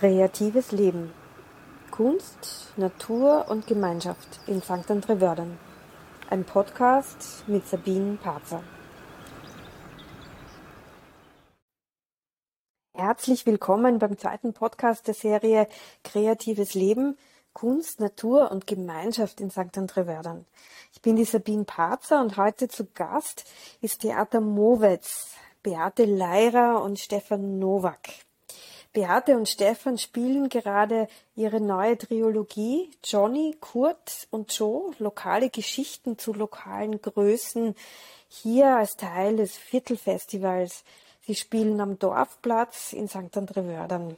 Kreatives Leben. Kunst, Natur und Gemeinschaft in St. André-Wördern. Ein Podcast mit Sabine Parzer. Herzlich willkommen beim zweiten Podcast der Serie Kreatives Leben, Kunst, Natur und Gemeinschaft in St. André-Wördern. Ich bin die Sabine Parzer und heute zu Gast ist Theater Mowetz, Beate Leirer und Stefan Nowak. Beate und Stefan spielen gerade ihre neue Trilogie Johnny, Kurt und Joe, lokale Geschichten zu lokalen Größen, hier als Teil des Viertelfestivals. Sie spielen am Dorfplatz in St. André-Wördern.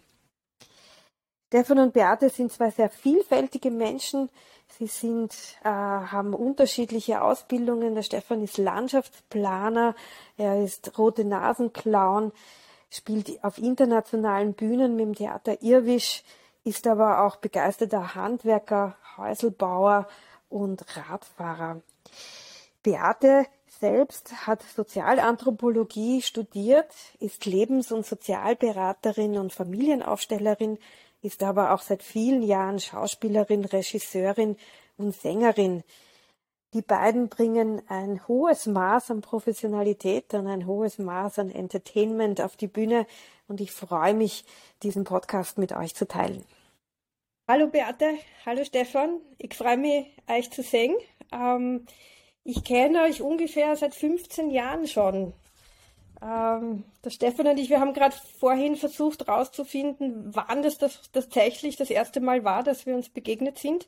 Stefan und Beate sind zwei sehr vielfältige Menschen. Sie sind, äh, haben unterschiedliche Ausbildungen. Der Stefan ist Landschaftsplaner, er ist rote Nasenclown, spielt auf internationalen Bühnen mit dem Theater Irwisch, ist aber auch begeisterter Handwerker, Häuselbauer und Radfahrer. Beate selbst hat Sozialanthropologie studiert, ist Lebens- und Sozialberaterin und Familienaufstellerin, ist aber auch seit vielen Jahren Schauspielerin, Regisseurin und Sängerin. Die beiden bringen ein hohes Maß an Professionalität und ein hohes Maß an Entertainment auf die Bühne und ich freue mich, diesen Podcast mit euch zu teilen. Hallo Beate, hallo Stefan, ich freue mich, euch zu sehen. Ähm, ich kenne euch ungefähr seit 15 Jahren schon. Ähm, der Stefan und ich, wir haben gerade vorhin versucht herauszufinden, wann das, das tatsächlich das erste Mal war, dass wir uns begegnet sind.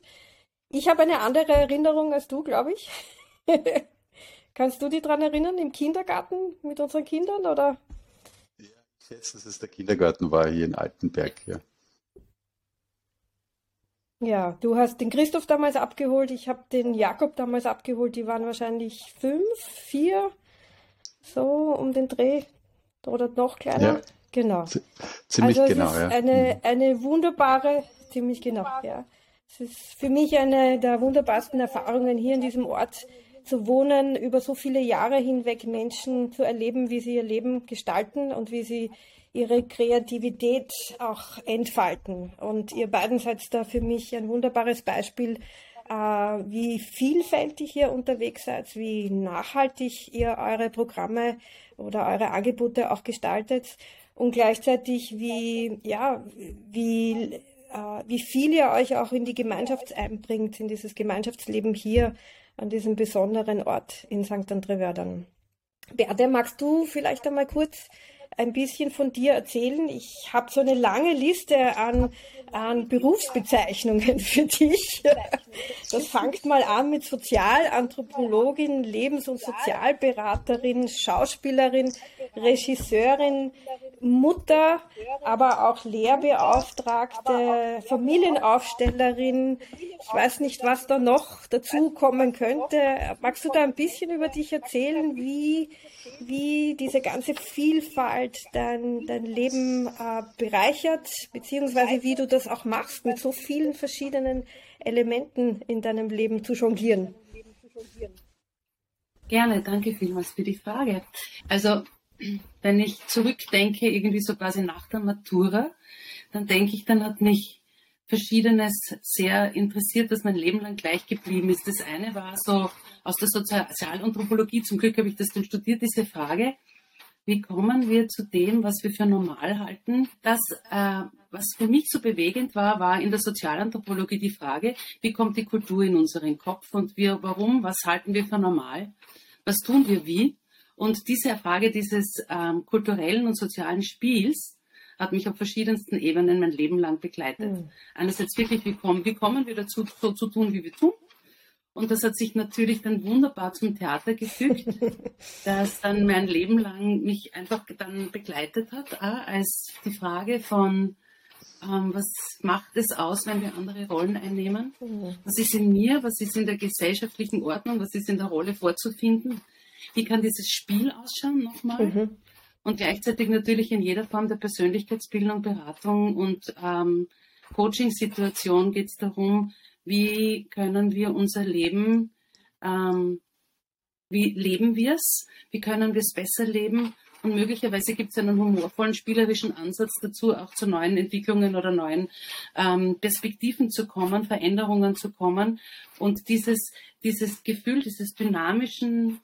Ich habe eine andere Erinnerung als du, glaube ich. Kannst du dich daran erinnern, im Kindergarten mit unseren Kindern oder? Ja, ich schätze, dass es der Kindergarten war hier in Altenberg, ja. Ja, du hast den Christoph damals abgeholt, ich habe den Jakob damals abgeholt, die waren wahrscheinlich fünf, vier, so um den Dreh oder noch kleiner. Ja, genau. Ziemlich also genau, ja. Eine, eine wunderbare, ziemlich genau, ja. Es ist für mich eine der wunderbarsten Erfahrungen, hier in diesem Ort zu wohnen, über so viele Jahre hinweg Menschen zu erleben, wie sie ihr Leben gestalten und wie sie ihre Kreativität auch entfalten. Und ihr beiden seid da für mich ein wunderbares Beispiel, äh, wie vielfältig ihr unterwegs seid, wie nachhaltig ihr eure Programme oder eure Angebote auch gestaltet und gleichzeitig wie, ja, wie wie viel ihr euch auch in die Gemeinschaft einbringt, in dieses Gemeinschaftsleben hier an diesem besonderen Ort in St. André-Wördern. Berde, magst du vielleicht einmal kurz ein bisschen von dir erzählen? Ich habe so eine lange Liste an, an Berufsbezeichnungen für dich. Das fängt mal an mit Sozialanthropologin, Lebens- und Sozialberaterin, Schauspielerin, Regisseurin, Mutter, aber auch Lehrbeauftragte, Familienaufstellerin. Ich weiß nicht, was da noch dazu kommen könnte. Magst du da ein bisschen über dich erzählen, wie, wie diese ganze Vielfalt dein, dein Leben äh, bereichert, beziehungsweise wie du das auch machst, mit so vielen verschiedenen Elementen in deinem Leben zu jonglieren? Gerne, danke vielmals für die Frage. Also wenn ich zurückdenke, irgendwie so quasi nach der Matura, dann denke ich, dann hat mich Verschiedenes sehr interessiert, dass mein Leben lang gleich geblieben ist. Das eine war so aus der Sozialanthropologie, zum Glück habe ich das dann studiert, diese Frage, wie kommen wir zu dem, was wir für normal halten? Das, äh, was für mich so bewegend war, war in der Sozialanthropologie die Frage, wie kommt die Kultur in unseren Kopf und wir, warum, was halten wir für normal? Was tun wir wie? Und diese Frage dieses ähm, kulturellen und sozialen Spiels hat mich auf verschiedensten Ebenen mein Leben lang begleitet. Mhm. Einerseits wirklich, wie kommen, wie kommen wir dazu, so zu tun, wie wir tun? Und das hat sich natürlich dann wunderbar zum Theater gefügt, das dann mein Leben lang mich einfach dann begleitet hat, als die Frage von, ähm, was macht es aus, wenn wir andere Rollen einnehmen? Mhm. Was ist in mir, was ist in der gesellschaftlichen Ordnung, was ist in der Rolle vorzufinden? Wie kann dieses Spiel ausschauen nochmal? Mhm. Und gleichzeitig natürlich in jeder Form der Persönlichkeitsbildung, Beratung und ähm, Coaching-Situation geht es darum, wie können wir unser Leben, ähm, wie leben wir es, wie können wir es besser leben Und möglicherweise gibt es einen humorvollen, spielerischen Ansatz dazu, auch zu neuen Entwicklungen oder neuen ähm, Perspektiven zu kommen, Veränderungen zu kommen. Und dieses, dieses Gefühl dieses dynamischen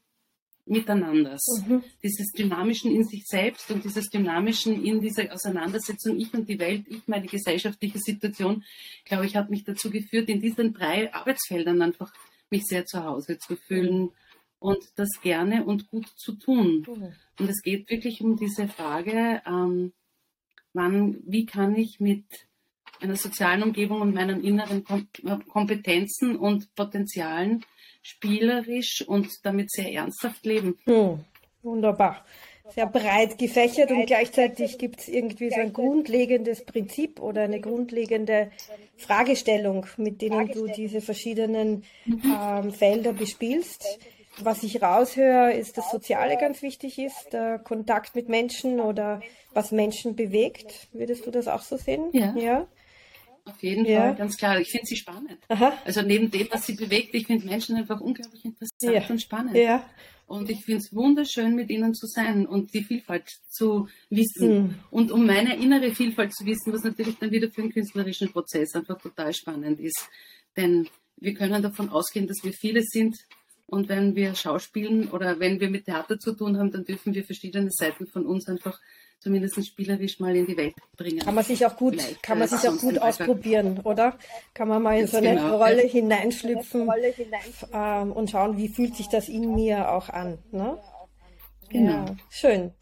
Miteinanders, mhm. dieses dynamischen in sich selbst und dieses dynamischen in dieser Auseinandersetzung, ich und die Welt, ich meine gesellschaftliche Situation, glaube ich, hat mich dazu geführt, in diesen drei Arbeitsfeldern einfach mich sehr zu Hause zu fühlen und das gerne und gut zu tun. Mhm. Und es geht wirklich um diese Frage, ähm, wann, wie kann ich mit einer sozialen Umgebung und meinen inneren Kompetenzen und Potenzialen spielerisch und damit sehr ernsthaft leben. Hm, wunderbar. Sehr breit gefächert und gleichzeitig gibt es irgendwie so ein grundlegendes Prinzip oder eine grundlegende Fragestellung, mit denen du diese verschiedenen ähm, Felder bespielst. Was ich raushöre, ist, dass Soziale ganz wichtig ist, der Kontakt mit Menschen oder was Menschen bewegt. Würdest du das auch so sehen? Ja. ja? Auf jeden ja. Fall, ganz klar. Ich finde sie spannend. Aha. Also neben dem, was sie bewegt, ich finde Menschen einfach unglaublich interessant ja. und spannend. Ja. Und ich finde es wunderschön, mit ihnen zu sein und die Vielfalt zu wissen. Mhm. Und um meine innere Vielfalt zu wissen, was natürlich dann wieder für einen künstlerischen Prozess einfach total spannend ist. Denn wir können davon ausgehen, dass wir viele sind. Und wenn wir Schauspielen oder wenn wir mit Theater zu tun haben, dann dürfen wir verschiedene Seiten von uns einfach zumindest spielerisch mal in die Welt bringen. Kann man sich auch gut, Vielleicht, kann man sich auch gut ausprobieren, oder? Kann man mal in so eine genau, Rolle ja. hineinschlüpfen ähm, und schauen, wie fühlt sich das in mir auch an. Ne? Genau. Ja, schön.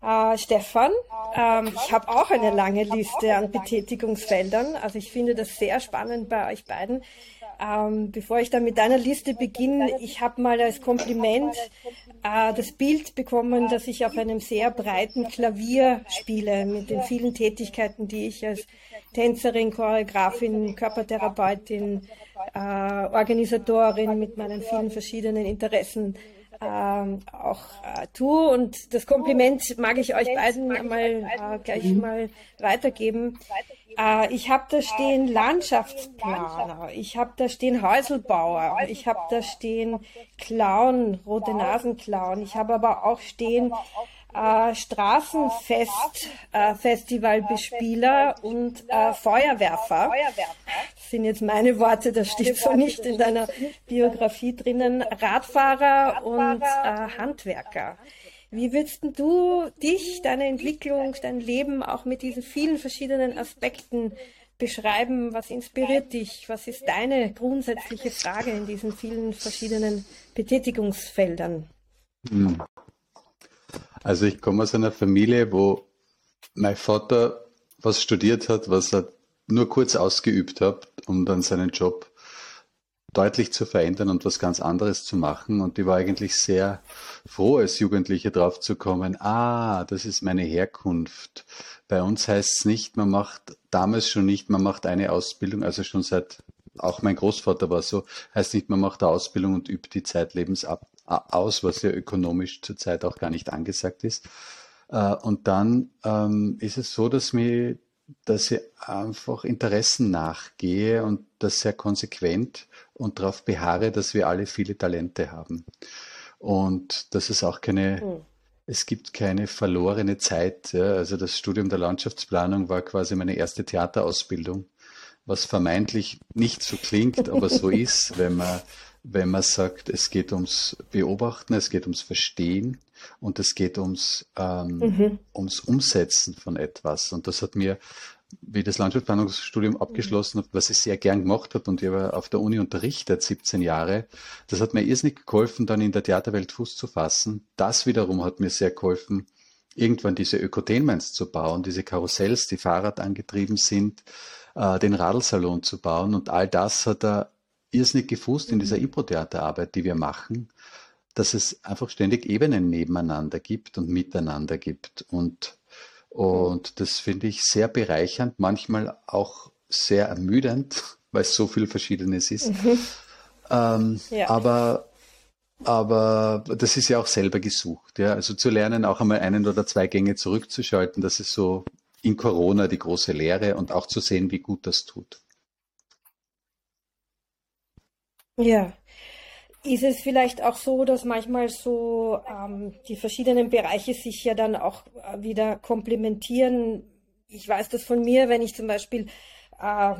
Äh, Stefan, ähm, ich habe auch eine lange Liste an Betätigungsfeldern. Also ich finde das sehr spannend bei euch beiden. Ähm, bevor ich dann mit deiner Liste beginne, ich habe mal als Kompliment äh, das Bild bekommen, dass ich auf einem sehr breiten Klavier spiele mit den vielen Tätigkeiten, die ich als Tänzerin, Choreografin, Körpertherapeutin, äh, Organisatorin mit meinen vielen verschiedenen Interessen ähm, auch äh, tue. Und das Kompliment mag ich euch beiden mal äh, gleich mal weitergeben. Äh, ich habe da stehen Landschaftsplaner, ich habe da stehen Häuselbauer, ich habe da stehen Clown, rote Nasenclown, ich habe aber auch stehen äh, Straßenfest, äh, Festivalbespieler und äh, Feuerwerfer. Das sind jetzt meine Worte, das steht so nicht in deiner Biografie drinnen. Radfahrer und äh, Handwerker. Wie würdest du dich, deine Entwicklung, dein Leben auch mit diesen vielen verschiedenen Aspekten beschreiben? Was inspiriert dich? Was ist deine grundsätzliche Frage in diesen vielen verschiedenen Betätigungsfeldern? Also ich komme aus einer Familie, wo mein Vater was studiert hat, was er nur kurz ausgeübt hat, um dann seinen Job deutlich zu verändern und was ganz anderes zu machen. Und ich war eigentlich sehr froh, als Jugendliche drauf zu kommen, ah, das ist meine Herkunft. Bei uns heißt es nicht, man macht damals schon nicht, man macht eine Ausbildung, also schon seit, auch mein Großvater war so, heißt nicht, man macht eine Ausbildung und übt die zeitlebens ab, aus, was ja ökonomisch zurzeit auch gar nicht angesagt ist. Äh, und dann ähm, ist es so, dass mir dass ich einfach Interessen nachgehe und das sehr konsequent und darauf beharre, dass wir alle viele Talente haben. Und dass es auch keine, mhm. es gibt keine verlorene Zeit. Ja. Also das Studium der Landschaftsplanung war quasi meine erste Theaterausbildung, was vermeintlich nicht so klingt, aber so ist, wenn man, wenn man sagt, es geht ums Beobachten, es geht ums Verstehen und es geht ums, ähm, mhm. ums Umsetzen von etwas. Und das hat mir wie ich das Landschaftsplanungsstudium abgeschlossen habe, was ich sehr gern gemacht habe und ich habe auf der Uni unterrichtet, 17 Jahre, das hat mir irrsinnig geholfen, dann in der Theaterwelt Fuß zu fassen. Das wiederum hat mir sehr geholfen, irgendwann diese Ökotainments zu bauen, diese Karussells, die Fahrrad angetrieben sind, äh, den Radelsalon zu bauen. Und all das hat er irrsinnig gefußt in dieser Impro-Theaterarbeit, die wir machen, dass es einfach ständig Ebenen nebeneinander gibt und miteinander gibt. Und und das finde ich sehr bereichernd, manchmal auch sehr ermüdend, weil es so viel Verschiedenes ist. Mhm. Ähm, ja. Aber aber das ist ja auch selber gesucht. Ja? Also zu lernen, auch einmal einen oder zwei Gänge zurückzuschalten, das ist so in Corona die große Lehre und auch zu sehen, wie gut das tut. Ja. Ist es vielleicht auch so, dass manchmal so ähm, die verschiedenen Bereiche sich ja dann auch äh, wieder komplementieren. Ich weiß das von mir, wenn ich zum Beispiel äh,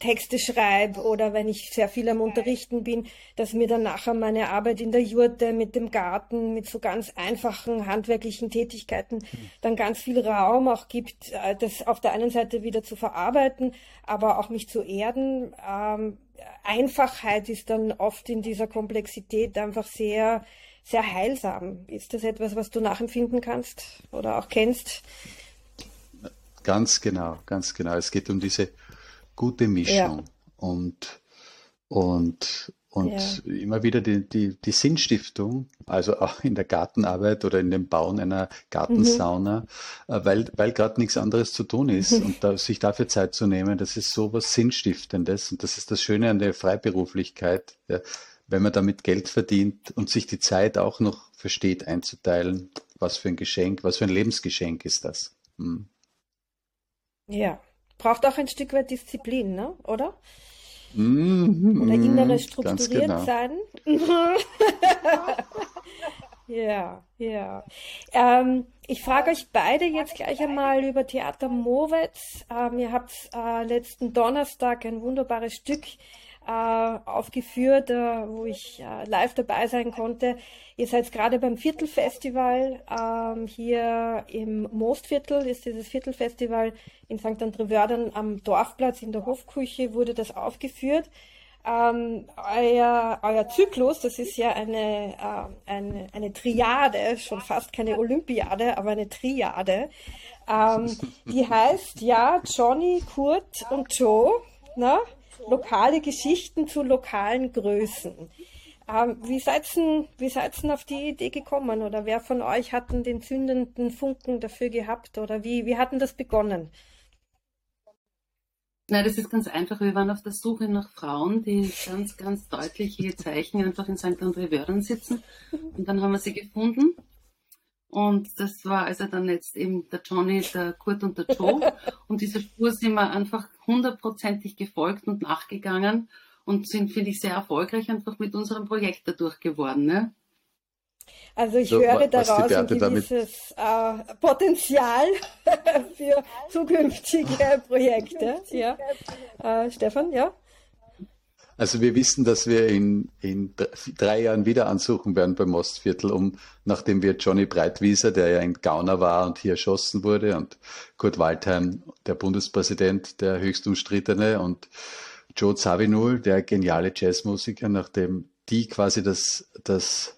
Texte schreibe oder wenn ich sehr viel am Unterrichten bin, dass mir dann nachher meine Arbeit in der Jurte mit dem Garten, mit so ganz einfachen handwerklichen Tätigkeiten dann ganz viel Raum auch gibt, äh, das auf der einen Seite wieder zu verarbeiten, aber auch mich zu erden. Ähm, Einfachheit ist dann oft in dieser Komplexität einfach sehr, sehr heilsam. Ist das etwas, was du nachempfinden kannst oder auch kennst? Ganz genau, ganz genau. Es geht um diese gute Mischung ja. und, und, und ja. immer wieder die, die, die Sinnstiftung, also auch in der Gartenarbeit oder in dem Bauen einer Gartensauna, mhm. Äh, weil, weil gerade nichts anderes zu tun ist mhm. und da, sich dafür Zeit zu nehmen, das ist so was Sinnstiftendes und das ist das Schöne an der Freiberuflichkeit, ja, wenn man damit Geld verdient und sich die Zeit auch noch versteht einzuteilen. Was für ein Geschenk, was für ein Lebensgeschenk ist das? Hm. Ja, Braucht auch ein Stück weit Disziplin, ne? oder? Mm, oder innere strukturiert genau. sein. ja, ja. Ähm, ich frage euch beide jetzt gleich einmal über Theater Mowetz. Ähm, ihr habt äh, letzten Donnerstag ein wunderbares Stück aufgeführt, äh, wo ich äh, live dabei sein konnte. Ihr seid gerade beim Viertelfestival ähm, hier im Mostviertel, ist dieses Viertelfestival in St. André-Wördern am Dorfplatz in der Hofküche wurde das aufgeführt. Ähm, euer, euer Zyklus, das ist ja eine, äh, eine, eine Triade, schon fast keine Olympiade, aber eine Triade. Ähm, die heißt ja Johnny, Kurt und Joe. Ne? Lokale Geschichten zu lokalen Größen. Ähm, wie seid ihr wie seid's denn auf die Idee gekommen? Oder wer von euch hat denn den zündenden Funken dafür gehabt? Oder wie, wie hat denn das begonnen? Nein, das ist ganz einfach. Wir waren auf der Suche nach Frauen, die ganz, ganz deutliche Zeichen einfach in St. André-Wördern sitzen. Und dann haben wir sie gefunden. Und das war also dann jetzt eben der Johnny, der Kurt und der Joe. Und dieser Spur sind wir einfach hundertprozentig gefolgt und nachgegangen und sind, finde ich, sehr erfolgreich einfach mit unserem Projekt dadurch geworden. Ne? Also ich so, höre daraus ein gewisses äh, Potenzial für zukünftige Projekte. Ja. Äh, Stefan, ja? Also wir wissen, dass wir in, in drei Jahren wieder ansuchen werden beim Mostviertel, um, nachdem wir Johnny Breitwieser, der ja ein Gauner war und hier erschossen wurde, und Kurt Waldheim, der Bundespräsident, der höchst umstrittene, und Joe Zawinul, der geniale Jazzmusiker, nachdem die quasi das, das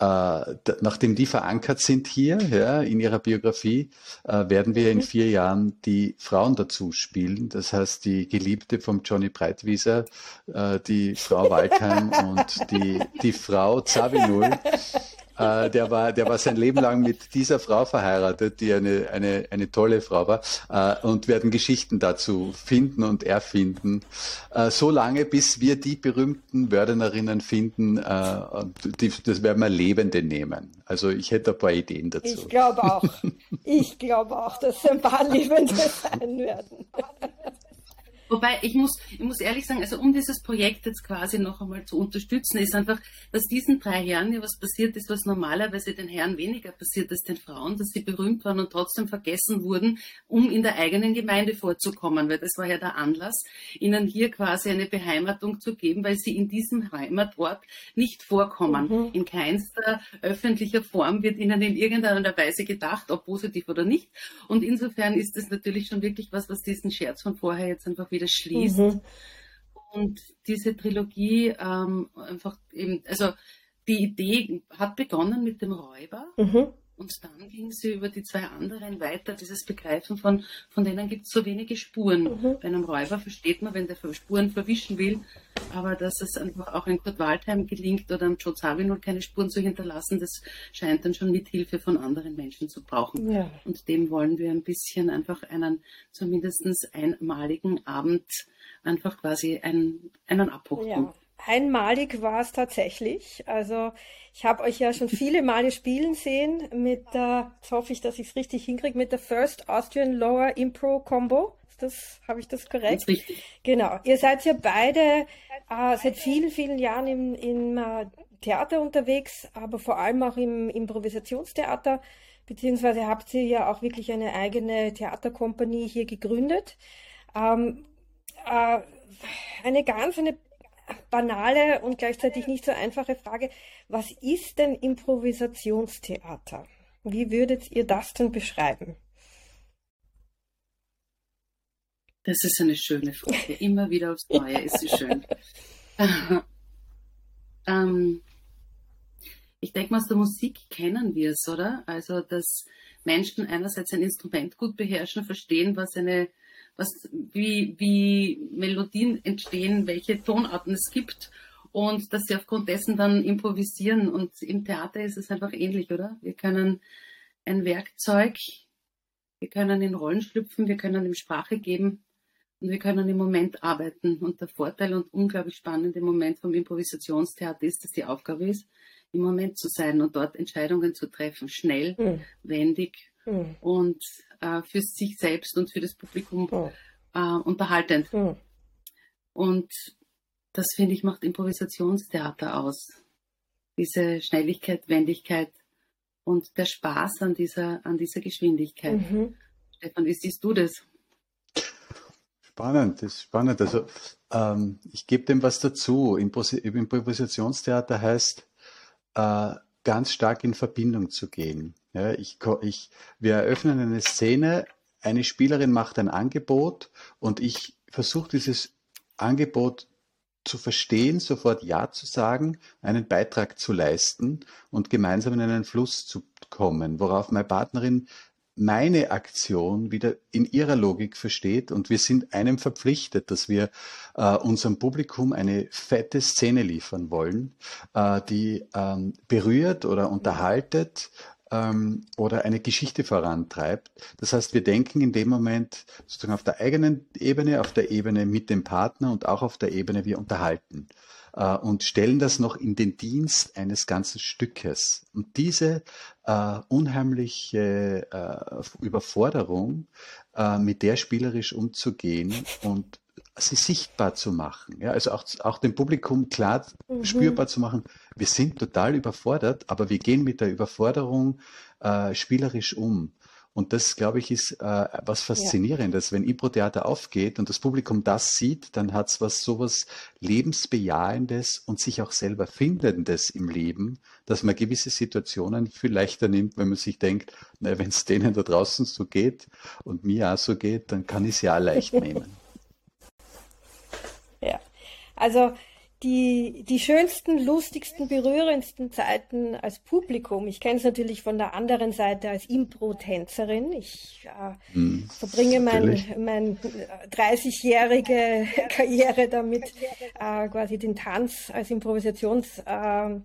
äh, nachdem die verankert sind hier ja, in ihrer Biografie, äh, werden wir in mhm. vier Jahren die Frauen dazu spielen. Das heißt, die Geliebte vom Johnny Breitwieser, äh, die Frau Waldheim und die, die Frau Zawinul. Äh, der, war, der war sein Leben lang mit dieser Frau verheiratet, die eine, eine, eine tolle Frau war, äh, und werden Geschichten dazu finden und erfinden. Äh, so lange, bis wir die berühmten Wörternerinnen finden, äh, die, das werden wir Lebende nehmen. Also ich hätte ein paar Ideen dazu. Ich glaube auch. Ich glaube auch, dass ein paar Lebende sein werden. Wobei ich muss, ich muss ehrlich sagen, also um dieses Projekt jetzt quasi noch einmal zu unterstützen, ist einfach, dass diesen drei Herren ja was passiert ist, was normalerweise den Herren weniger passiert als den Frauen, dass sie berühmt waren und trotzdem vergessen wurden, um in der eigenen Gemeinde vorzukommen, weil das war ja der Anlass, ihnen hier quasi eine Beheimatung zu geben, weil sie in diesem Heimatort nicht vorkommen. Mhm. In keinster öffentlicher Form wird ihnen in irgendeiner Weise gedacht, ob positiv oder nicht. Und insofern ist das natürlich schon wirklich was, was diesen Scherz von vorher jetzt einfach wieder schließt. Mhm. Und diese Trilogie ähm, einfach eben, also die Idee hat begonnen mit dem Räuber. Mhm. Und dann ging sie über die zwei anderen weiter, dieses Begreifen von, von denen gibt es so wenige Spuren. Mhm. Bei einem Räuber versteht man, wenn der Spuren verwischen will, aber dass es einfach auch ein Kurt Waldheim gelingt oder einem Joe Zawinul keine Spuren zu hinterlassen, das scheint dann schon mit Hilfe von anderen Menschen zu brauchen. Ja. Und dem wollen wir ein bisschen einfach einen zumindest einmaligen Abend einfach quasi einen, einen Abbruch ja. Einmalig war es tatsächlich. Also ich habe euch ja schon viele Male spielen sehen mit der, jetzt hoffe ich, dass ich es richtig hinkriege, mit der First Austrian Lower Impro Combo. Das habe ich das korrekt? Das richtig. Genau. Ihr seid ja beide äh, seit vielen, vielen Jahren im, im äh, Theater unterwegs, aber vor allem auch im Improvisationstheater, beziehungsweise habt ihr ja auch wirklich eine eigene Theaterkompanie hier gegründet. Ähm, äh, eine ganz eine banale und gleichzeitig nicht so einfache Frage. Was ist denn Improvisationstheater? Wie würdet ihr das denn beschreiben? Das ist eine schöne Frage. Immer wieder aufs Neue ist sie schön. ähm, ich denke mal, aus der Musik kennen wir es, oder? Also, dass Menschen einerseits ein Instrument gut beherrschen, verstehen, was eine was, wie, wie Melodien entstehen, welche Tonarten es gibt und dass sie aufgrund dessen dann improvisieren. Und im Theater ist es einfach ähnlich, oder? Wir können ein Werkzeug, wir können in Rollen schlüpfen, wir können ihm Sprache geben und wir können im Moment arbeiten. Und der Vorteil und unglaublich spannende Moment vom Improvisationstheater ist, dass die Aufgabe ist, im Moment zu sein und dort Entscheidungen zu treffen, schnell, mhm. wendig mhm. und äh, für sich selbst und für das Publikum mhm. äh, unterhaltend. Mhm. Und das, finde ich, macht Improvisationstheater aus. Diese Schnelligkeit, Wendigkeit und der Spaß an dieser, an dieser Geschwindigkeit. Mhm. Stefan, wie siehst du das? Spannend, das ist spannend. Also ähm, ich gebe dem was dazu. Improvisationstheater heißt, äh, ganz stark in Verbindung zu gehen. Ja, ich, ich, wir eröffnen eine Szene, eine Spielerin macht ein Angebot und ich versuche dieses Angebot zu verstehen, sofort Ja zu sagen, einen Beitrag zu leisten und gemeinsam in einen Fluss zu kommen, worauf meine Partnerin meine Aktion wieder in ihrer Logik versteht und wir sind einem verpflichtet, dass wir äh, unserem Publikum eine fette Szene liefern wollen, äh, die ähm, berührt oder unterhaltet ähm, oder eine Geschichte vorantreibt. Das heißt, wir denken in dem Moment sozusagen auf der eigenen Ebene, auf der Ebene mit dem Partner und auch auf der Ebene wir unterhalten äh, und stellen das noch in den Dienst eines ganzen Stückes. Und diese äh, unheimliche äh, Überforderung, äh, mit der spielerisch umzugehen und sie sichtbar zu machen, ja, also auch, auch dem Publikum klar mhm. spürbar zu machen, wir sind total überfordert, aber wir gehen mit der Überforderung äh, spielerisch um. Und das, glaube ich, ist äh, was Faszinierendes. Ja. Wenn Impro-Theater aufgeht und das Publikum das sieht, dann hat es was sowas Lebensbejahendes und sich auch selber Findendes im Leben, dass man gewisse Situationen viel leichter nimmt, wenn man sich denkt, wenn es denen da draußen so geht und mir auch so geht, dann kann ich es ja auch leicht nehmen. Also die, die schönsten, lustigsten, berührendsten Zeiten als Publikum. Ich kenne es natürlich von der anderen Seite als Impro-Tänzerin. Ich äh, hm, verbringe mein, mein 30-jährige Karriere damit, äh, quasi den Tanz als Improvisations, äh,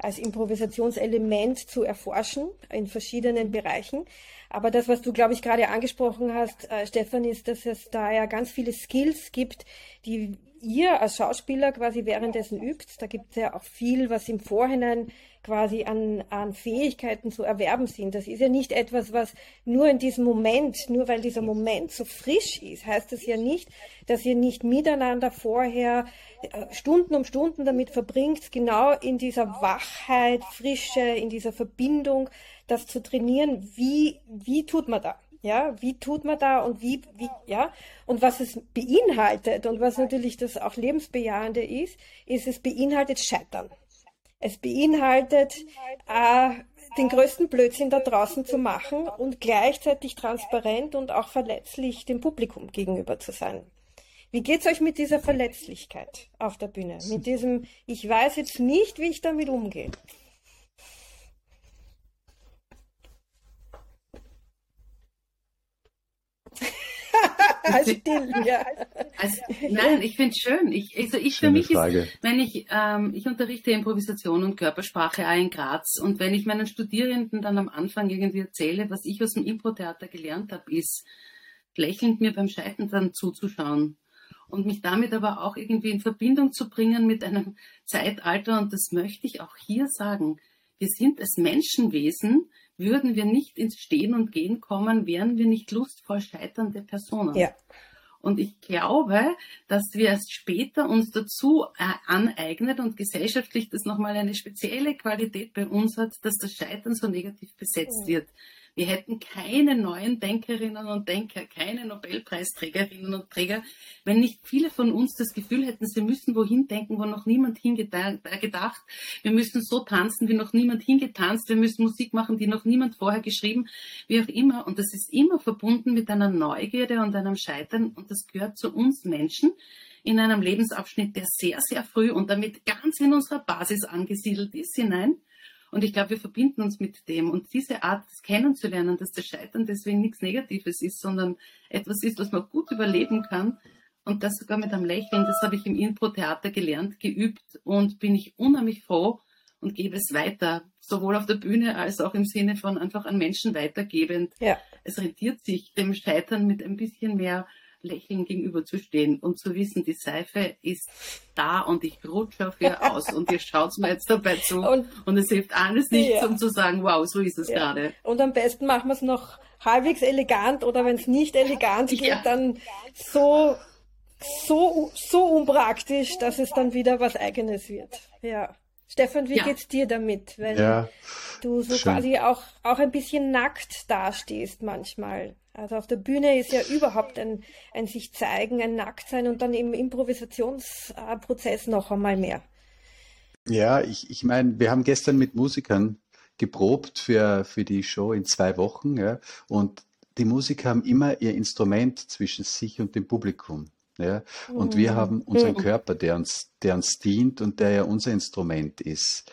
als Improvisationselement zu erforschen in verschiedenen Bereichen. Aber das, was du, glaube ich, gerade angesprochen hast, äh, Stefan, ist, dass es da ja ganz viele Skills gibt, die ihr als Schauspieler quasi währenddessen übt. Da gibt es ja auch viel, was im Vorhinein quasi an, an Fähigkeiten zu erwerben sind. Das ist ja nicht etwas, was nur in diesem Moment, nur weil dieser Moment so frisch ist, heißt das ja nicht, dass ihr nicht miteinander vorher äh, Stunden um Stunden damit verbringt, genau in dieser Wachheit, Frische, in dieser Verbindung, das zu trainieren. Wie, wie tut man da? Ja, wie tut man da und wie, wie, ja, und was es beinhaltet und was natürlich das auch lebensbejahende ist, ist, es beinhaltet Scheitern. Es beinhaltet, äh, den größten Blödsinn da draußen zu machen und gleichzeitig transparent und auch verletzlich dem Publikum gegenüber zu sein. Wie geht's euch mit dieser Verletzlichkeit auf der Bühne? Mit diesem, ich weiß jetzt nicht, wie ich damit umgehe. also, ja. Also, nein, ich finde es schön. Ich, also ich für mich Frage. ist, wenn ich, ähm, ich unterrichte Improvisation und Körpersprache auch in Graz und wenn ich meinen Studierenden dann am Anfang irgendwie erzähle, was ich aus dem Impro-Theater gelernt habe, ist lächelnd mir beim Scheitern dann zuzuschauen und mich damit aber auch irgendwie in Verbindung zu bringen mit einem Zeitalter. Und das möchte ich auch hier sagen. Wir sind als Menschenwesen, würden wir nicht ins Stehen und Gehen kommen, wären wir nicht lustvoll scheiternde Personen. Ja. Und ich glaube, dass wir erst später uns dazu äh, aneignet und gesellschaftlich das nochmal eine spezielle Qualität bei uns hat, dass das Scheitern so negativ besetzt mhm. wird. Wir hätten keine neuen Denkerinnen und Denker, keine Nobelpreisträgerinnen und Träger, wenn nicht viele von uns das Gefühl hätten, sie müssen wohin denken, wo noch niemand hingedacht. Wir müssen so tanzen, wie noch niemand hingetanzt. Wir müssen Musik machen, die noch niemand vorher geschrieben, wie auch immer. Und das ist immer verbunden mit einer Neugierde und einem Scheitern. Und das gehört zu uns Menschen in einem Lebensabschnitt, der sehr, sehr früh und damit ganz in unserer Basis angesiedelt ist, hinein. Und ich glaube, wir verbinden uns mit dem. Und diese Art, das kennenzulernen, dass das Scheitern deswegen nichts Negatives ist, sondern etwas ist, was man gut überleben kann. Und das sogar mit einem Lächeln, das habe ich im Impro-Theater gelernt, geübt und bin ich unheimlich froh und gebe es weiter, sowohl auf der Bühne als auch im Sinne von einfach an Menschen weitergebend. Ja. Es rentiert sich, dem Scheitern mit ein bisschen mehr Lächeln gegenüberzustehen und zu wissen, die Seife ist da und ich rutsche auf ihr aus und ihr schaut mir jetzt dabei zu und, und es hilft alles nichts, ja. um zu sagen, wow, so ist es ja. gerade. Und am besten machen wir es noch halbwegs elegant oder wenn es nicht elegant geht, ja. dann so, so, so unpraktisch, dass es dann wieder was Eigenes wird. Ja. Stefan, wie ja. geht's dir damit, wenn ja, du so schön. quasi auch, auch ein bisschen nackt dastehst manchmal? Also auf der Bühne ist ja überhaupt ein, ein sich zeigen, ein Nacktsein und dann im Improvisationsprozess noch einmal mehr. Ja, ich, ich meine, wir haben gestern mit Musikern geprobt für, für die Show in zwei Wochen, ja, und die Musiker haben immer ihr Instrument zwischen sich und dem Publikum. Ja? Und mhm. wir haben unseren mhm. Körper, der uns, der uns dient und der ja unser Instrument ist.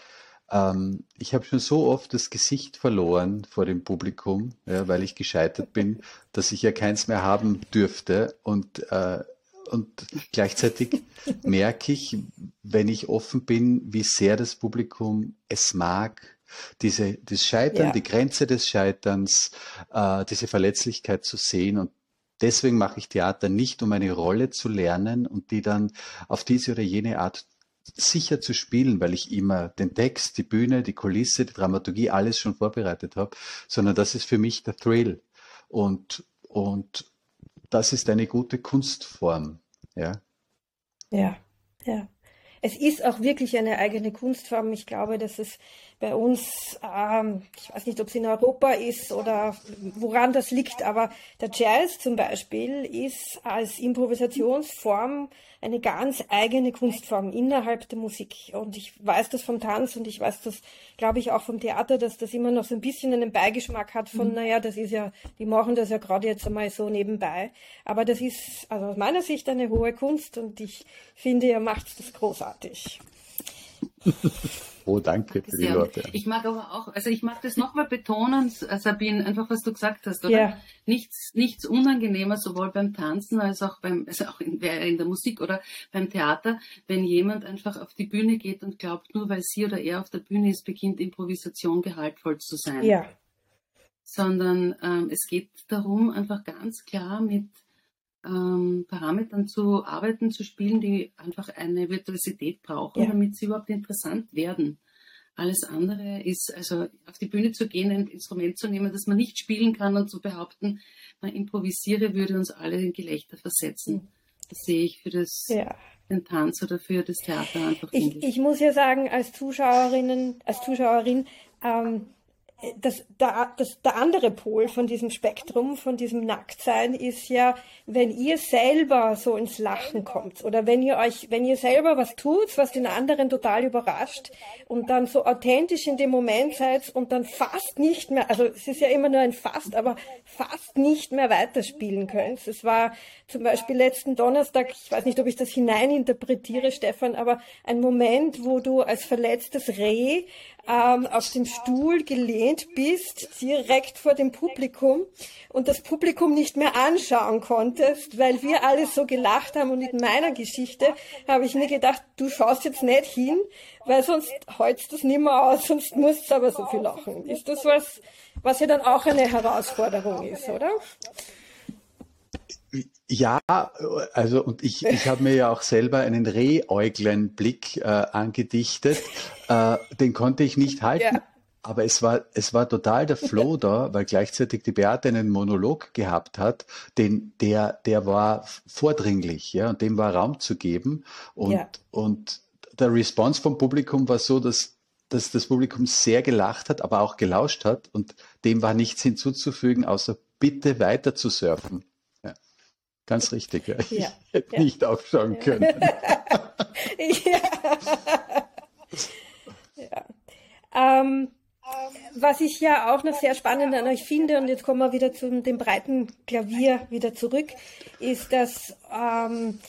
Ähm, ich habe schon so oft das Gesicht verloren vor dem Publikum, ja, weil ich gescheitert bin, dass ich ja keins mehr haben dürfte. Und, äh, und gleichzeitig merke ich, wenn ich offen bin, wie sehr das Publikum es mag, diese, das Scheitern, ja. die Grenze des Scheiterns, äh, diese Verletzlichkeit zu sehen. Und deswegen mache ich Theater nicht, um eine Rolle zu lernen und die dann auf diese oder jene Art sicher zu spielen, weil ich immer den Text, die Bühne, die Kulisse, die Dramaturgie, alles schon vorbereitet habe, sondern das ist für mich der Thrill. Und, und das ist eine gute Kunstform. Ja. Ja, ja. Es ist auch wirklich eine eigene Kunstform. Ich glaube, dass es bei uns, ähm, ich weiß nicht, ob es in Europa ist oder woran das liegt, aber der Jazz zum Beispiel ist als Improvisationsform eine ganz eigene Kunstform innerhalb der Musik. Und ich weiß das vom Tanz und ich weiß das, glaube ich, auch vom Theater, dass das immer noch so ein bisschen einen Beigeschmack hat von, mhm. naja, das ist ja, die machen das ja gerade jetzt einmal so nebenbei. Aber das ist also aus meiner Sicht eine hohe Kunst und ich finde, ihr macht das großartig. Oh, danke, danke für die Worte. Ich mag aber auch, also ich mag das nochmal betonen, Sabine, einfach was du gesagt hast, oder? Ja. Nichts, nichts unangenehmer, sowohl beim Tanzen als auch beim, also auch in, in der Musik oder beim Theater, wenn jemand einfach auf die Bühne geht und glaubt, nur weil sie oder er auf der Bühne ist, beginnt Improvisation gehaltvoll zu sein. Ja. Sondern ähm, es geht darum, einfach ganz klar mit ähm, Parametern zu arbeiten, zu spielen, die einfach eine Virtuosität brauchen, ja. damit sie überhaupt interessant werden. Alles andere ist, also auf die Bühne zu gehen, ein Instrument zu nehmen, das man nicht spielen kann und zu behaupten, man improvisiere, würde uns alle in Gelächter versetzen. Mhm. Das sehe ich für das, ja. den Tanz oder für das Theater einfach ich, Ich muss ja sagen, als Zuschauerinnen, als Zuschauerin, ähm, das, der, das, der andere Pol von diesem Spektrum, von diesem Nacktsein ist ja, wenn ihr selber so ins Lachen kommt oder wenn ihr euch, wenn ihr selber was tut, was den anderen total überrascht und dann so authentisch in dem Moment seid und dann fast nicht mehr, also es ist ja immer nur ein fast, aber fast nicht mehr weiterspielen könnt. Es war zum Beispiel letzten Donnerstag, ich weiß nicht, ob ich das hineininterpretiere, Stefan, aber ein Moment, wo du als verletztes Reh ähm, auf dem Stuhl gelehnt bist, direkt vor dem Publikum und das Publikum nicht mehr anschauen konntest, weil wir alle so gelacht haben. Und in meiner Geschichte habe ich mir gedacht, du schaust jetzt nicht hin, weil sonst holst das nicht mehr aus, sonst musst du aber so viel lachen. Ist das was, was ja dann auch eine Herausforderung ist, oder? Ja, also und ich, ich habe mir ja auch selber einen Rehäuglenblick äh, angedichtet. Äh, den konnte ich nicht halten. Ja. Aber es war, es war total der Flow da, weil gleichzeitig die Beate einen Monolog gehabt hat, den, der, der war vordringlich, ja, und dem war Raum zu geben. Und, ja. und der Response vom Publikum war so, dass, dass das Publikum sehr gelacht hat, aber auch gelauscht hat und dem war nichts hinzuzufügen, außer bitte weiter zu surfen. Ja. Ganz richtig, ja. Ich ja. hätte nicht aufschauen können. ja. ja. Ähm, was ich ja auch noch sehr spannend an euch finde, und jetzt kommen wir wieder zu dem breiten Klavier wieder zurück, ist, dass, ähm,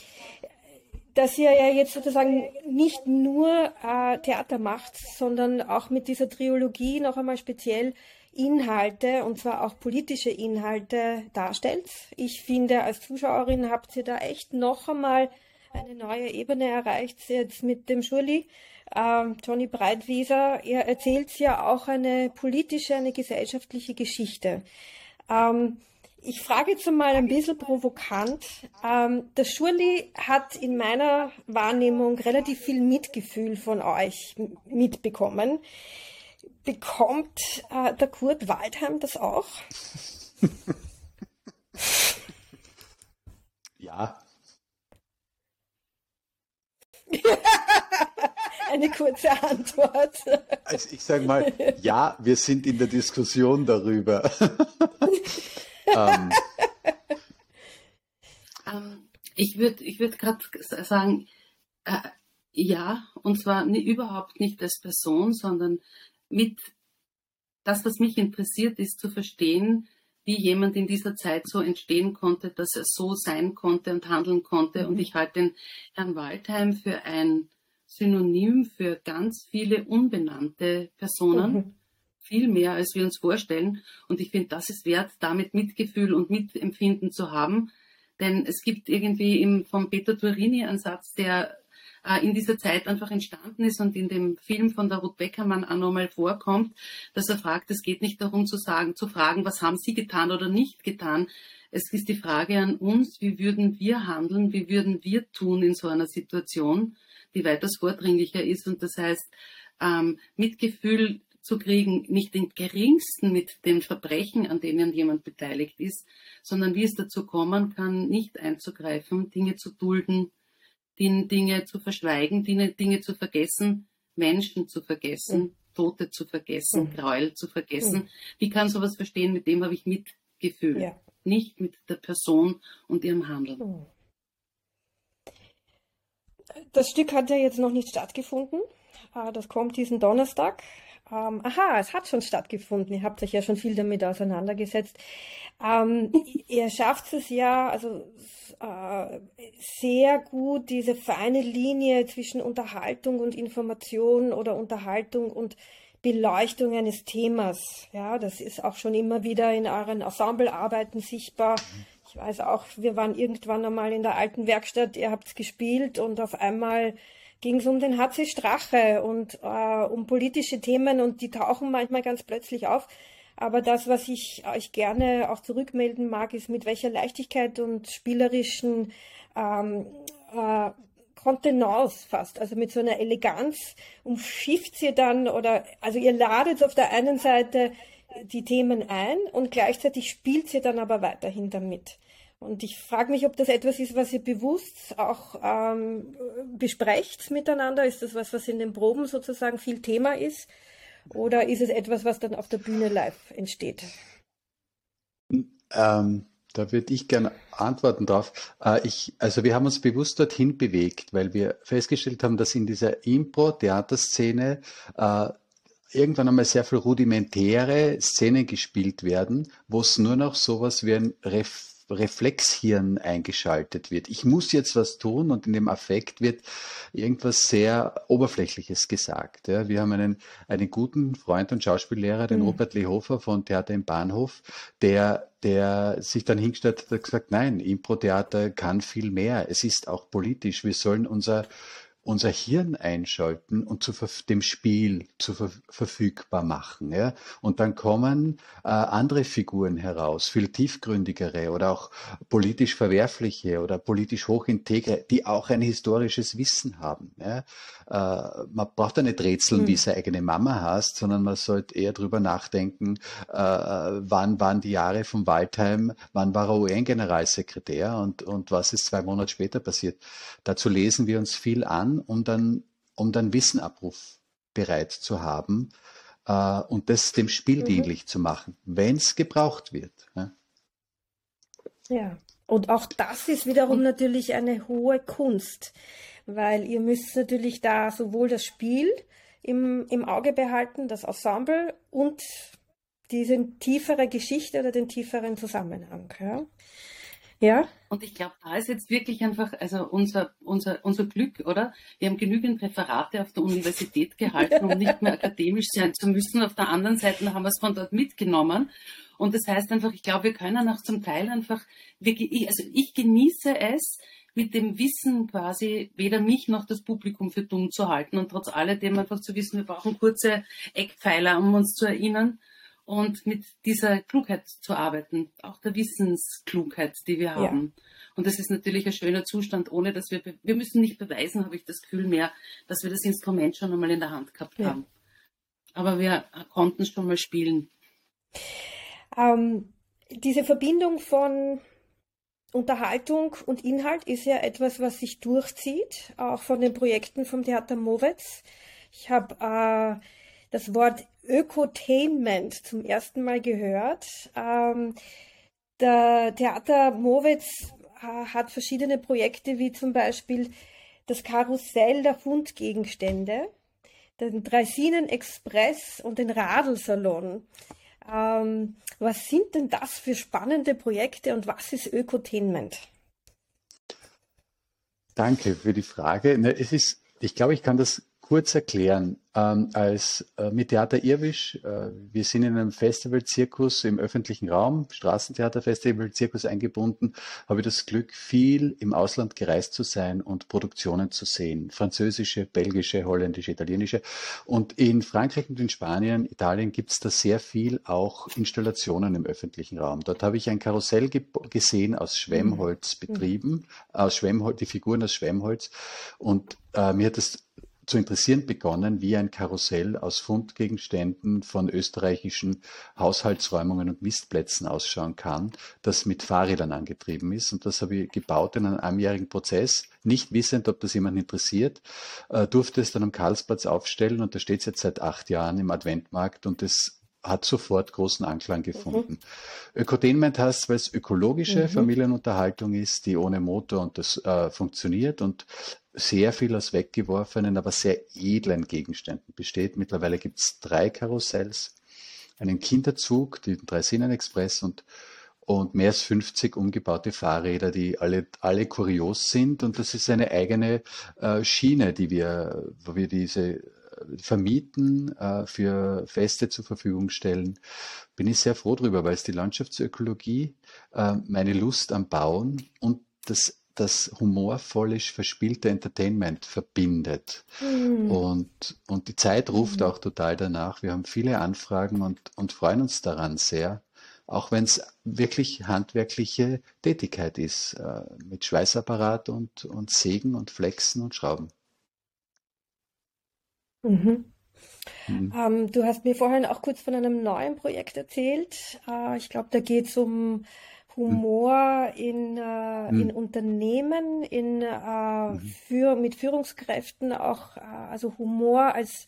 dass ihr ja jetzt sozusagen nicht nur äh, Theater macht, sondern auch mit dieser Triologie noch einmal speziell Inhalte, und zwar auch politische Inhalte darstellt. Ich finde, als Zuschauerin habt ihr da echt noch einmal eine neue Ebene erreicht, jetzt mit dem Schurli ähm, Toni Breitwieser, er erzählt ja auch eine politische, eine gesellschaftliche Geschichte. Ähm, ich frage jetzt mal ein bisschen provokant. Ähm, der Schurli hat in meiner Wahrnehmung relativ viel Mitgefühl von euch mitbekommen. Bekommt äh, der Kurt Waldheim das auch? ja. eine kurze Antwort. Also ich sage mal, ja, wir sind in der Diskussion darüber. ähm. Ähm, ich würde ich würd gerade sagen, äh, ja, und zwar nie, überhaupt nicht als Person, sondern mit das, was mich interessiert, ist zu verstehen, wie jemand in dieser Zeit so entstehen konnte, dass er so sein konnte und handeln konnte. Und mhm. ich halte den Herrn Waldheim für ein Synonym für ganz viele unbenannte Personen. Mhm. Viel mehr, als wir uns vorstellen. Und ich finde, das ist wert, damit Mitgefühl und Mitempfinden zu haben. Denn es gibt irgendwie im, vom Peter Turini einen Satz, der äh, in dieser Zeit einfach entstanden ist und in dem Film von der Ruth Beckermann auch nochmal vorkommt, dass er fragt, es geht nicht darum zu sagen, zu fragen, was haben Sie getan oder nicht getan. Es ist die Frage an uns, wie würden wir handeln, wie würden wir tun in so einer Situation? die weitaus vordringlicher ist. Und das heißt, ähm, Mitgefühl zu kriegen, nicht den geringsten mit den Verbrechen, an denen jemand beteiligt ist, sondern wie es dazu kommen kann, nicht einzugreifen, Dinge zu dulden, Dinge zu verschweigen, Dinge, zu vergessen, Menschen zu vergessen, mhm. Tote zu vergessen, mhm. Gräuel zu vergessen. Mhm. Wie kann sowas verstehen? Mit dem habe ich Mitgefühl, ja. nicht mit der Person und ihrem Handeln. Mhm. Das Stück hat ja jetzt noch nicht stattgefunden. Ah, das kommt diesen Donnerstag. Ähm, aha, es hat schon stattgefunden. Ihr habt euch ja schon viel damit auseinandergesetzt. Ähm, ihr schafft es ja, also äh, sehr gut, diese feine Linie zwischen Unterhaltung und Information oder Unterhaltung und Beleuchtung eines Themas. Ja, das ist auch schon immer wieder in euren Ensemblearbeiten sichtbar. Mhm ich weiß auch, wir waren irgendwann einmal in der alten Werkstatt, ihr habt gespielt und auf einmal ging es um den HC Strache und äh, um politische Themen und die tauchen manchmal ganz plötzlich auf. Aber das, was ich euch gerne auch zurückmelden mag, ist, mit welcher Leichtigkeit und spielerischen ähm, äh, Kontenance fast, also mit so einer Eleganz umschifft ihr dann oder, also ihr ladet auf der einen Seite die Themen ein und gleichzeitig spielt sie dann aber weiterhin damit. Und ich frage mich, ob das etwas ist, was ihr bewusst auch ähm, besprecht miteinander. Ist das was, was in den Proben sozusagen viel Thema ist? Oder ist es etwas, was dann auf der Bühne live entsteht? Ähm, da würde ich gerne antworten drauf. Äh, also wir haben uns bewusst dorthin bewegt, weil wir festgestellt haben, dass in dieser Impro-Theaterszene äh, irgendwann einmal sehr viel rudimentäre Szenen gespielt werden, wo es nur noch sowas wie ein Ref Reflexhirn eingeschaltet wird. Ich muss jetzt was tun und in dem Affekt wird irgendwas sehr Oberflächliches gesagt. Ja, wir haben einen, einen guten Freund und Schauspiellehrer, den mhm. Robert Lehofer von Theater im Bahnhof, der, der sich dann hingestellt hat und gesagt, nein, Impro-Theater kann viel mehr. Es ist auch politisch. Wir sollen unser unser Hirn einschalten und zu dem Spiel zu ver verfügbar machen. Ja? Und dann kommen äh, andere Figuren heraus, viel tiefgründigere oder auch politisch verwerfliche oder politisch hochintegre, die auch ein historisches Wissen haben. Ja? Äh, man braucht ja nicht rätseln, mhm. wie seine eigene Mama heißt, sondern man sollte eher drüber nachdenken, äh, wann waren die Jahre von Waldheim, wann war er UN-Generalsekretär und, und was ist zwei Monate später passiert. Dazu lesen wir uns viel an um dann, um dann Wissenabruf bereit zu haben äh, und das dem Spiel mhm. dienlich zu machen, wenn es gebraucht wird. Ja. ja, und auch das ist wiederum natürlich eine hohe Kunst, weil ihr müsst natürlich da sowohl das Spiel im, im Auge behalten, das Ensemble und diese tiefere Geschichte oder den tieferen Zusammenhang. Ja. Ja. Und ich glaube, da ist jetzt wirklich einfach, also unser, unser, unser Glück, oder? Wir haben genügend Referate auf der Universität gehalten, um nicht mehr akademisch sein zu müssen. Auf der anderen Seite haben wir es von dort mitgenommen. Und das heißt einfach, ich glaube, wir können auch zum Teil einfach, wir, also ich genieße es, mit dem Wissen quasi weder mich noch das Publikum für dumm zu halten und trotz alledem einfach zu wissen, wir brauchen kurze Eckpfeiler, um uns zu erinnern und mit dieser Klugheit zu arbeiten, auch der Wissensklugheit, die wir haben. Ja. Und das ist natürlich ein schöner Zustand, ohne dass wir, wir müssen nicht beweisen, habe ich das Gefühl mehr, dass wir das Instrument schon einmal in der Hand gehabt ja. haben. Aber wir konnten schon mal spielen. Ähm, diese Verbindung von Unterhaltung und Inhalt ist ja etwas, was sich durchzieht, auch von den Projekten vom Theater Mowetz. Ich habe äh, das Wort Ökotainment zum ersten Mal gehört. Ähm, der Theater Mowitz hat verschiedene Projekte, wie zum Beispiel das Karussell der Fundgegenstände, den Draisinen Express und den Radelsalon. Ähm, was sind denn das für spannende Projekte und was ist Ökotainment? Danke für die Frage. Es ist, ich glaube, ich kann das kurz erklären. Ähm, als äh, mit Theater Irwisch, äh, wir sind in einem Festivalzirkus im öffentlichen Raum, Straßentheaterfestivalzirkus eingebunden, habe ich das Glück, viel im Ausland gereist zu sein und Produktionen zu sehen. Französische, belgische, holländische, italienische. Und in Frankreich und in Spanien, Italien gibt es da sehr viel auch Installationen im öffentlichen Raum. Dort habe ich ein Karussell ge gesehen aus Schwemmholz mhm. betrieben, mhm. aus Schwemmholz, die Figuren aus Schwemmholz. Und äh, mir hat das zu interessieren begonnen, wie ein Karussell aus Fundgegenständen von österreichischen Haushaltsräumungen und Mistplätzen ausschauen kann, das mit Fahrrädern angetrieben ist. Und das habe ich gebaut in einem einjährigen Prozess, nicht wissend, ob das jemand interessiert, äh, durfte es dann am Karlsplatz aufstellen und da steht es jetzt seit acht Jahren im Adventmarkt und es hat sofort großen Anklang gefunden. Mhm. Ökotainment heißt, weil es ökologische mhm. Familienunterhaltung ist, die ohne Motor und das äh, funktioniert und sehr viel aus weggeworfenen, aber sehr edlen Gegenständen besteht. Mittlerweile gibt es drei Karussells, einen Kinderzug, den Dreisinnen-Express und, und mehr als 50 umgebaute Fahrräder, die alle, alle kurios sind. Und das ist eine eigene äh, Schiene, die wir, wo wir diese äh, vermieten, äh, für Feste zur Verfügung stellen. Bin ich sehr froh drüber, weil es die Landschaftsökologie, äh, meine Lust am Bauen und das das humorvolle, verspielte Entertainment verbindet. Mhm. Und, und die Zeit ruft mhm. auch total danach. Wir haben viele Anfragen und, und freuen uns daran sehr, auch wenn es wirklich handwerkliche Tätigkeit ist, äh, mit Schweißapparat und, und Sägen und Flexen und Schrauben. Mhm. Mhm. Ähm, du hast mir vorhin auch kurz von einem neuen Projekt erzählt. Äh, ich glaube, da geht es um Humor in, äh, in hm. Unternehmen, in, äh, mhm. für, mit Führungskräften auch, äh, also Humor als,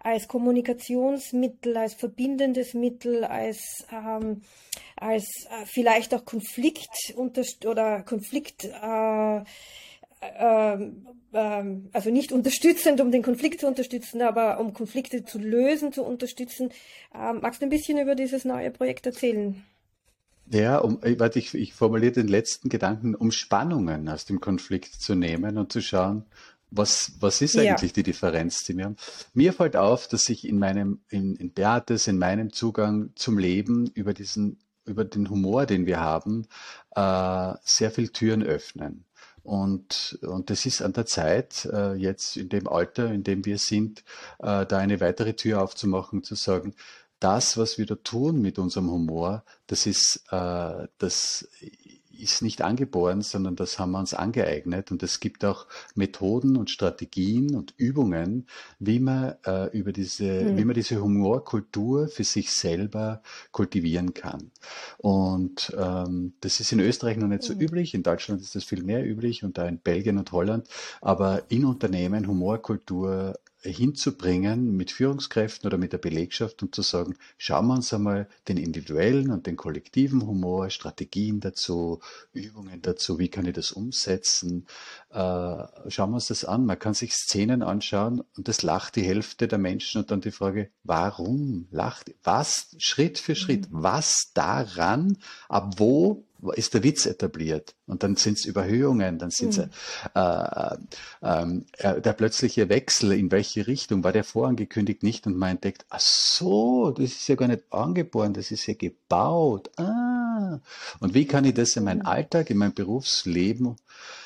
als Kommunikationsmittel, als verbindendes Mittel, als, ähm, als äh, vielleicht auch Konflikt oder Konflikt, äh, ähm, ähm, also nicht unterstützend, um den Konflikt zu unterstützen, aber um Konflikte zu lösen, zu unterstützen. Ähm, magst du ein bisschen über dieses neue Projekt erzählen? Ja, um, warte, ich, ich formuliere den letzten Gedanken, um Spannungen aus dem Konflikt zu nehmen und zu schauen, was, was ist eigentlich ja. die Differenz, die wir haben? Mir fällt auf, dass sich in meinem, in, in Beates, in meinem Zugang zum Leben über diesen, über den Humor, den wir haben, äh, sehr viel Türen öffnen. Und, und das ist an der Zeit, äh, jetzt in dem Alter, in dem wir sind, äh, da eine weitere Tür aufzumachen, zu sagen, das, was wir da tun mit unserem Humor, das ist, äh, das ist nicht angeboren, sondern das haben wir uns angeeignet. Und es gibt auch Methoden und Strategien und Übungen, wie man äh, über diese, mhm. wie man diese Humorkultur für sich selber kultivieren kann. Und ähm, das ist in Österreich noch nicht so mhm. üblich. In Deutschland ist das viel mehr üblich und da in Belgien und Holland. Aber in Unternehmen Humorkultur hinzubringen mit Führungskräften oder mit der Belegschaft und zu sagen, schauen wir uns einmal den individuellen und den kollektiven Humor, Strategien dazu, Übungen dazu, wie kann ich das umsetzen. Äh, schauen wir uns das an. Man kann sich Szenen anschauen und das lacht die Hälfte der Menschen und dann die Frage, warum lacht, was Schritt für Schritt, mhm. was daran, ab wo ist der Witz etabliert. Und dann sind es Überhöhungen, dann sind es mhm. äh, äh, äh, der plötzliche Wechsel, in welche Richtung, war der vorangekündigt nicht und man entdeckt, ach so, das ist ja gar nicht angeboren, das ist ja gebaut. Ah. Und wie kann ich das in meinen mhm. Alltag, in mein Berufsleben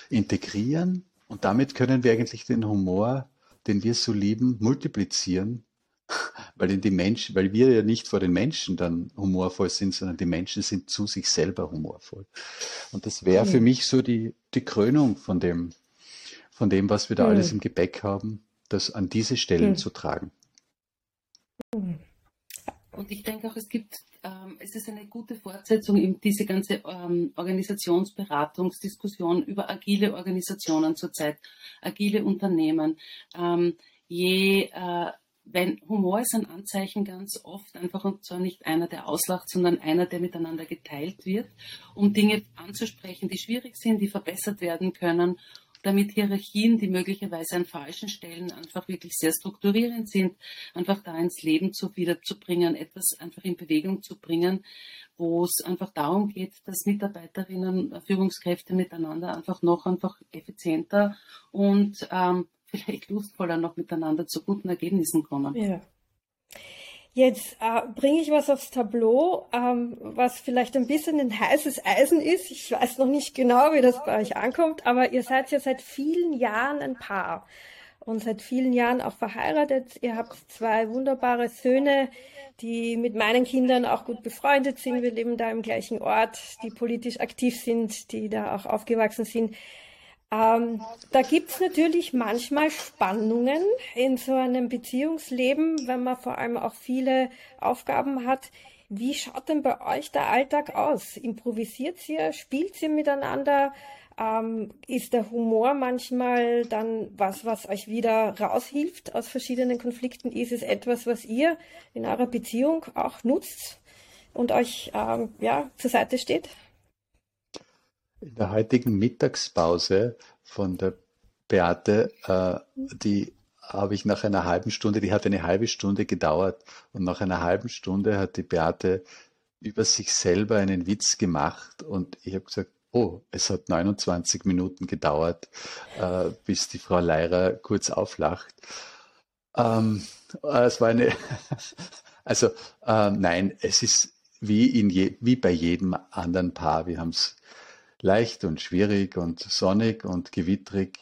integrieren? Und damit können wir eigentlich den Humor, den wir so lieben, multiplizieren weil die Menschen, weil wir ja nicht vor den Menschen dann humorvoll sind, sondern die Menschen sind zu sich selber humorvoll. Und das wäre für mich so die, die Krönung von dem, von dem, was wir da mhm. alles im Gepäck haben, das an diese Stellen mhm. zu tragen. Und ich denke auch, es gibt, ähm, es ist eine gute Fortsetzung in diese ganze ähm, Organisationsberatungsdiskussion über agile Organisationen zurzeit, agile Unternehmen. Ähm, je äh, wenn Humor ist ein Anzeichen ganz oft einfach und zwar nicht einer, der auslacht, sondern einer, der miteinander geteilt wird, um Dinge anzusprechen, die schwierig sind, die verbessert werden können, damit Hierarchien, die möglicherweise an falschen Stellen einfach wirklich sehr strukturierend sind, einfach da ins Leben zu wiederzubringen, etwas einfach in Bewegung zu bringen, wo es einfach darum geht, dass Mitarbeiterinnen, Führungskräfte miteinander einfach noch einfach effizienter und ähm, vielleicht lustvoller noch miteinander zu guten Ergebnissen kommen. Ja. Jetzt äh, bringe ich was aufs Tableau, ähm, was vielleicht ein bisschen ein heißes Eisen ist. Ich weiß noch nicht genau, wie das bei euch ankommt, aber ihr seid ja seit vielen Jahren ein Paar und seit vielen Jahren auch verheiratet. Ihr habt zwei wunderbare Söhne, die mit meinen Kindern auch gut befreundet sind. Wir leben da im gleichen Ort, die politisch aktiv sind, die da auch aufgewachsen sind. Ähm, da gibt's natürlich manchmal Spannungen in so einem Beziehungsleben, wenn man vor allem auch viele Aufgaben hat. Wie schaut denn bei euch der Alltag aus? Improvisiert ihr? Spielt ihr miteinander? Ähm, ist der Humor manchmal dann was, was euch wieder raushilft aus verschiedenen Konflikten? Ist es etwas, was ihr in eurer Beziehung auch nutzt und euch ähm, ja, zur Seite steht? In der heutigen Mittagspause von der Beate, äh, die habe ich nach einer halben Stunde, die hat eine halbe Stunde gedauert und nach einer halben Stunde hat die Beate über sich selber einen Witz gemacht und ich habe gesagt, oh, es hat 29 Minuten gedauert, äh, bis die Frau Leirer kurz auflacht. Ähm, es war eine, also äh, nein, es ist wie, in je, wie bei jedem anderen Paar, wir haben es leicht und schwierig und sonnig und gewittrig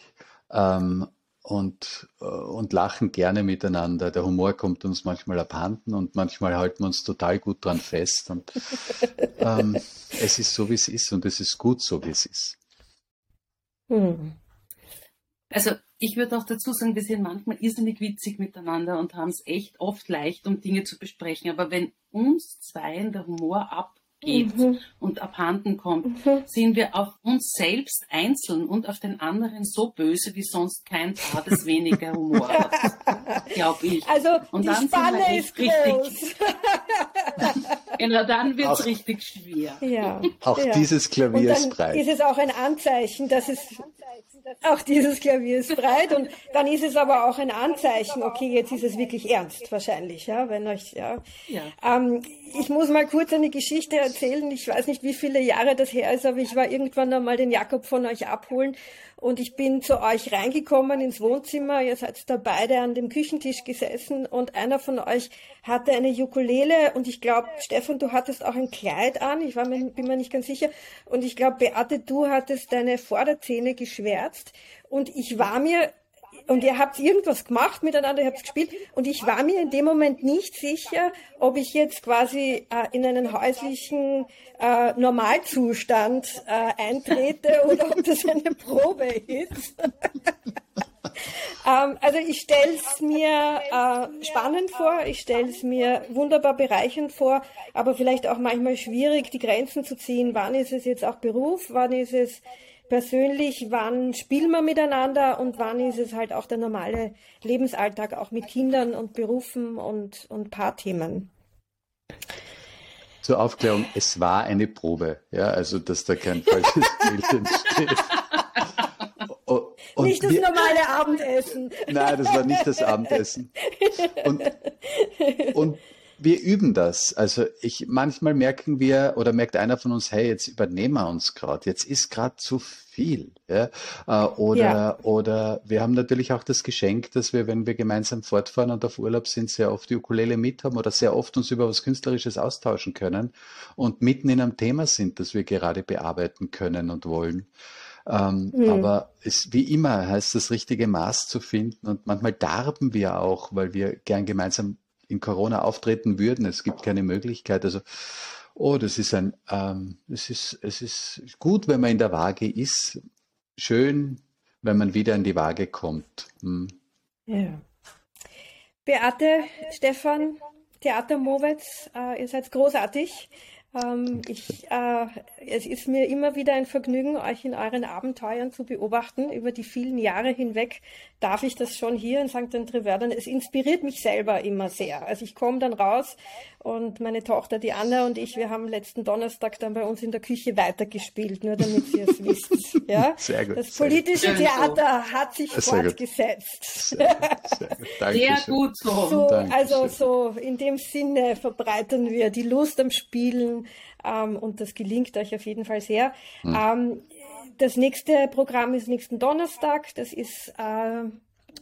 ähm, und, äh, und lachen gerne miteinander. Der Humor kommt uns manchmal abhanden und manchmal halten wir uns total gut dran fest. Und ähm, es ist so, wie es ist und es ist gut so, wie es ist. Hm. Also ich würde auch dazu sagen, wir sind manchmal irrsinnig witzig miteinander und haben es echt oft leicht, um Dinge zu besprechen. Aber wenn uns zweien der Humor ab geht mhm. und abhanden kommt, mhm. sind wir auf uns selbst einzeln und auf den anderen so böse wie sonst kein Paar, das weniger Humor hat, glaube ich. Also und die dann Spanne wir ist richtig, genau, dann wird es richtig schwer. Ja. Auch ja. dieses Klavier ist breit. Ist es auch ein Anzeichen, dass es auch dieses Klavier ist breit und dann ist es aber auch ein Anzeichen, okay, jetzt ist es wirklich ernst wahrscheinlich, ja, wenn euch, ja. ja. Ähm, ich muss mal kurz eine Geschichte erzählen. Ich weiß nicht, wie viele Jahre das her ist, aber ich war irgendwann einmal den Jakob von euch abholen und ich bin zu euch reingekommen ins Wohnzimmer. Ihr seid da beide an dem Küchentisch gesessen und einer von euch hatte eine Ukulele und ich glaube, Stefan, du hattest auch ein Kleid an. Ich war mir, bin mir nicht ganz sicher. Und ich glaube, Beate, du hattest deine Vorderzähne geschwärzt und ich war mir und ihr habt irgendwas gemacht miteinander, ihr habt gespielt und ich war mir in dem Moment nicht sicher, ob ich jetzt quasi äh, in einen häuslichen äh, Normalzustand äh, eintrete oder ob das eine Probe ist. ähm, also ich stelle es mir äh, spannend vor, ich stelle es mir wunderbar bereichernd vor, aber vielleicht auch manchmal schwierig, die Grenzen zu ziehen. Wann ist es jetzt auch Beruf, wann ist es persönlich, wann spielen wir miteinander und wann ist es halt auch der normale Lebensalltag, auch mit Kindern und Berufen und, und Paarthemen. Zur Aufklärung, es war eine Probe, ja, also dass da kein falsches Bild entsteht. Und nicht das wir, normale Abendessen. Nein, das war nicht das Abendessen. Und, und wir üben das. Also ich manchmal merken wir oder merkt einer von uns, hey, jetzt übernehmen wir uns gerade, jetzt ist gerade zu viel. Ja? Äh, oder, ja. oder wir haben natürlich auch das Geschenk, dass wir, wenn wir gemeinsam fortfahren und auf Urlaub sind, sehr oft die Ukulele mit haben oder sehr oft uns über was Künstlerisches austauschen können und mitten in einem Thema sind, das wir gerade bearbeiten können und wollen. Ähm, mhm. Aber es, wie immer heißt das richtige Maß zu finden und manchmal darben wir auch, weil wir gern gemeinsam in Corona auftreten würden. Es gibt keine Möglichkeit. Also, oh, das ist ein, ähm, es ist, es ist gut, wenn man in der Waage ist. Schön, wenn man wieder in die Waage kommt. Hm. Ja. Beate, Stefan, Theater Mowetz, äh, ihr seid großartig. Ähm, ich, äh, es ist mir immer wieder ein Vergnügen, euch in euren Abenteuern zu beobachten. Über die vielen Jahre hinweg darf ich das schon hier in St. André-Werden. Es inspiriert mich selber immer sehr. Also ich komme dann raus und meine Tochter, die Anna und ich, wir haben letzten Donnerstag dann bei uns in der Küche weitergespielt, nur damit ihr es wisst. Ja? Sehr gut. Das politische Theater so. hat sich sehr fortgesetzt. Sehr, sehr, gut. sehr gut so. so also so in dem Sinne verbreitern wir die Lust am Spielen ähm, und das gelingt euch auf jeden Fall sehr. Hm. Ähm, das nächste Programm ist nächsten Donnerstag. Das ist äh,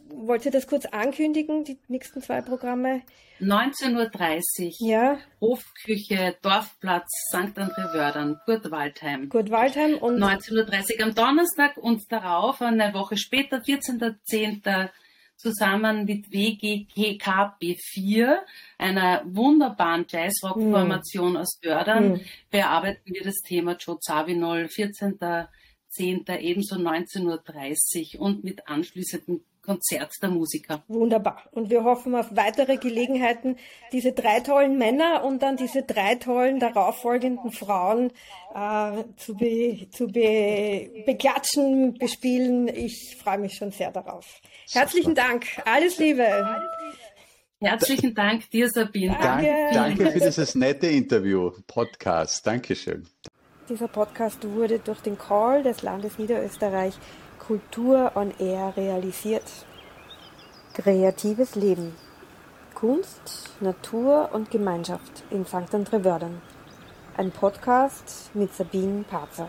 wollt ihr das kurz ankündigen, die nächsten zwei Programme? 19.30 Uhr. Ja. Hofküche, Dorfplatz, St. André-Wördern, Kurt Waldheim. Kurt Waldheim und. 19.30 Uhr am Donnerstag und darauf, eine Woche später, 14.10. zusammen mit WGKB4, einer wunderbaren Jazzrock-Formation mm. aus Wördern, mm. bearbeiten wir das Thema Joe Zawinul, 14.10. ebenso 19.30 Uhr und mit anschließendem Konzert der Musiker. Wunderbar. Und wir hoffen auf weitere Gelegenheiten, diese drei tollen Männer und dann diese drei tollen darauffolgenden Frauen äh, zu, be, zu be, beklatschen, bespielen. Ich freue mich schon sehr darauf. Herzlichen Dank. Alles Liebe. Herzlichen Dank dir, Sabine. Danke, danke für dieses nette Interview, Podcast. Dankeschön. Dieser Podcast wurde durch den Call des Landes Niederösterreich Kultur on Air realisiert. Kreatives Leben. Kunst, Natur und Gemeinschaft in St. André-Wördern. Ein Podcast mit Sabine Parzer.